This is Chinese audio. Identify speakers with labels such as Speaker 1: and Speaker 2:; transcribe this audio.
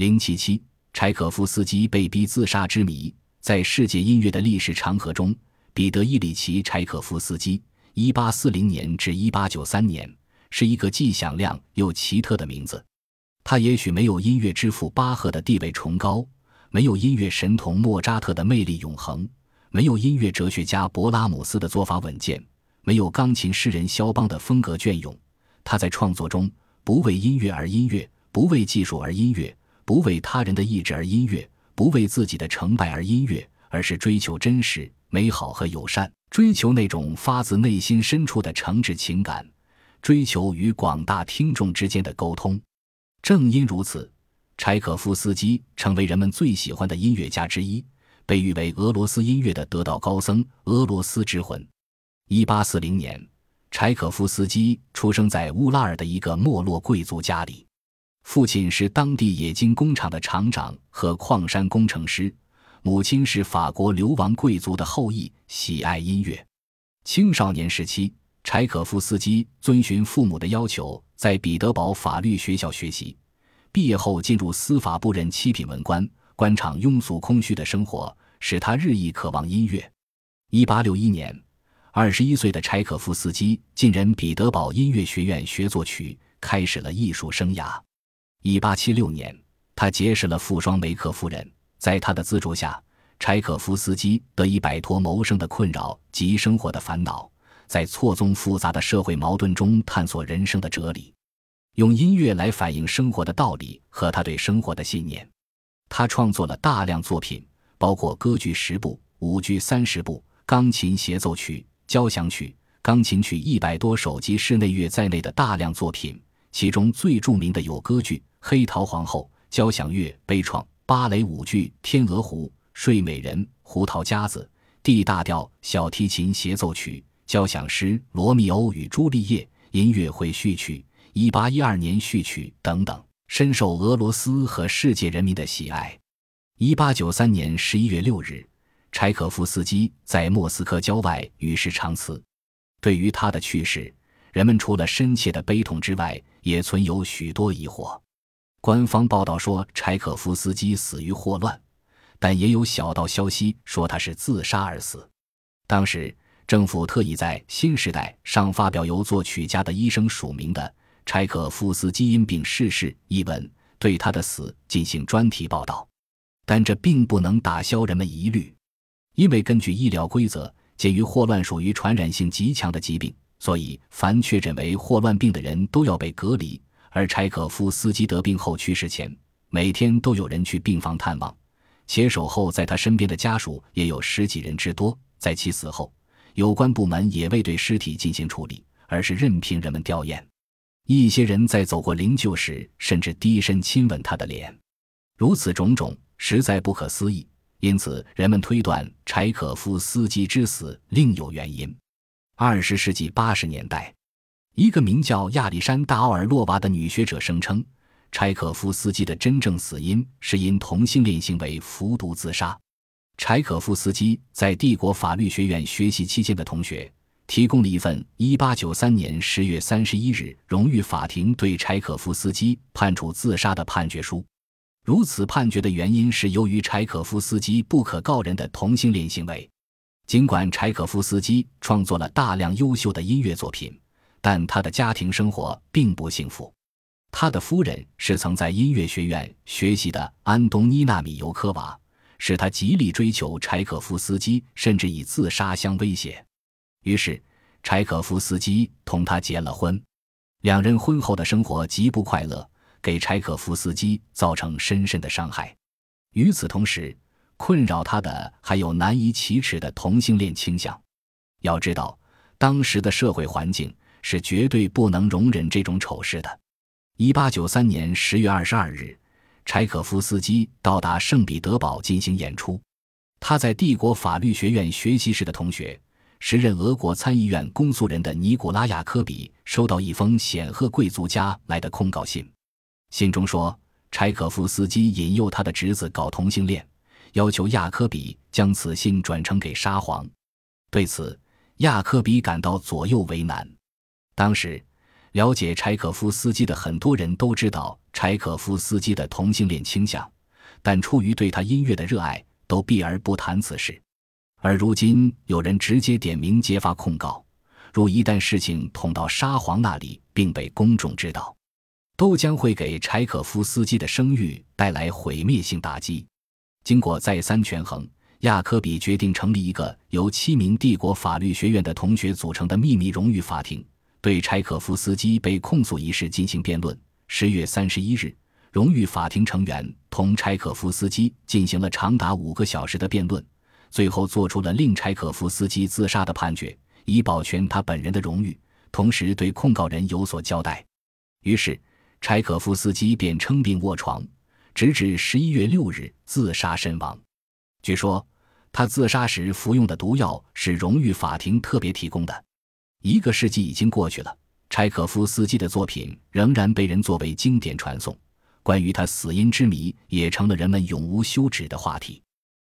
Speaker 1: 零七七，柴可夫斯基被逼自杀之谜，在世界音乐的历史长河中，彼得·伊里奇·柴可夫斯基（一八四零年至一八九三年）是一个既响亮又奇特的名字。他也许没有音乐之父巴赫的地位崇高，没有音乐神童莫扎特的魅力永恒，没有音乐哲学家勃拉姆斯的做法稳健，没有钢琴诗人肖邦的风格隽永。他在创作中不为音乐而音乐，不为技术而音乐。不为他人的意志而音乐，不为自己的成败而音乐，而是追求真实、美好和友善，追求那种发自内心深处的诚挚情感，追求与广大听众之间的沟通。正因如此，柴可夫斯基成为人们最喜欢的音乐家之一，被誉为俄罗斯音乐的得道高僧、俄罗斯之魂。一八四零年，柴可夫斯基出生在乌拉尔的一个没落贵族家里。父亲是当地冶金工厂的厂长和矿山工程师，母亲是法国流亡贵族的后裔，喜爱音乐。青少年时期，柴可夫斯基遵循父母的要求，在彼得堡法律学校学习。毕业后，进入司法部任七品文官。官场庸俗空虚的生活使他日益渴望音乐。一八六一年，二十一岁的柴可夫斯基进人彼得堡音乐学院学作曲，开始了艺术生涯。一八七六年，他结识了富双梅克夫人，在他的资助下，柴可夫斯基得以摆脱谋生的困扰及生活的烦恼，在错综复杂的社会矛盾中探索人生的哲理，用音乐来反映生活的道理和他对生活的信念。他创作了大量作品，包括歌剧十部、舞剧三十部、钢琴协奏曲、交响曲、钢琴曲一百多首及室内乐在内的大量作品，其中最著名的有歌剧。黑桃皇后交响乐悲怆芭蕾舞剧天鹅湖睡美人胡桃夹子 D 大调小提琴协奏曲交响诗罗密欧与朱丽叶音乐会序曲一八一二年序曲等等，深受俄罗斯和世界人民的喜爱。一八九三年十一月六日，柴可夫斯基在莫斯科郊外与世长辞。对于他的去世，人们除了深切的悲痛之外，也存有许多疑惑。官方报道说柴可夫斯基死于霍乱，但也有小道消息说他是自杀而死。当时政府特意在《新时代》上发表由作曲家的医生署名的“柴可夫斯基因病逝世”一文，对他的死进行专题报道。但这并不能打消人们疑虑，因为根据医疗规则，鉴于霍乱属于传染性极强的疾病，所以凡确诊为霍乱病的人都要被隔离。而柴可夫斯基得病后去世前，每天都有人去病房探望，且守候在他身边的家属也有十几人之多。在其死后，有关部门也未对尸体进行处理，而是任凭人们吊唁。一些人在走过灵柩时，甚至低身亲吻他的脸。如此种种，实在不可思议。因此，人们推断柴可夫斯基之死另有原因。二十世纪八十年代。一个名叫亚历山大·奥尔洛娃的女学者声称，柴可夫斯基的真正死因是因同性恋行为服毒自杀。柴可夫斯基在帝国法律学院学习期间的同学提供了一份1893年10月31日荣誉法庭对柴可夫斯基判处自杀的判决书。如此判决的原因是由于柴可夫斯基不可告人的同性恋行为。尽管柴可夫斯基创作了大量优秀的音乐作品。但他的家庭生活并不幸福。他的夫人是曾在音乐学院学习的安东尼娜·米尤科娃，使他极力追求柴可夫斯基，甚至以自杀相威胁。于是，柴可夫斯基同他结了婚。两人婚后的生活极不快乐，给柴可夫斯基造成深深的伤害。与此同时，困扰他的还有难以启齿的同性恋倾向。要知道，当时的社会环境。是绝对不能容忍这种丑事的。一八九三年十月二十二日，柴可夫斯基到达圣彼得堡进行演出。他在帝国法律学院学习时的同学，时任俄国参议院公诉人的尼古拉亚科比收到一封显赫贵族家来的控告信，信中说柴可夫斯基引诱他的侄子搞同性恋，要求亚科比将此信转呈给沙皇。对此，亚科比感到左右为难。当时，了解柴可夫斯基的很多人都知道柴可夫斯基的同性恋倾向，但出于对他音乐的热爱，都避而不谈此事。而如今有人直接点名揭发控告，如一旦事情捅到沙皇那里，并被公众知道，都将会给柴可夫斯基的声誉带来毁灭性打击。经过再三权衡，亚科比决定成立一个由七名帝国法律学院的同学组成的秘密荣誉法庭。对柴可夫斯基被控诉一事进行辩论。十月三十一日，荣誉法庭成员同柴可夫斯基进行了长达五个小时的辩论，最后做出了令柴可夫斯基自杀的判决，以保全他本人的荣誉，同时对控告人有所交代。于是，柴可夫斯基便称病卧床，直至十一月六日自杀身亡。据说，他自杀时服用的毒药是荣誉法庭特别提供的。一个世纪已经过去了，柴可夫斯基的作品仍然被人作为经典传颂。关于他死因之谜，也成了人们永无休止的话题。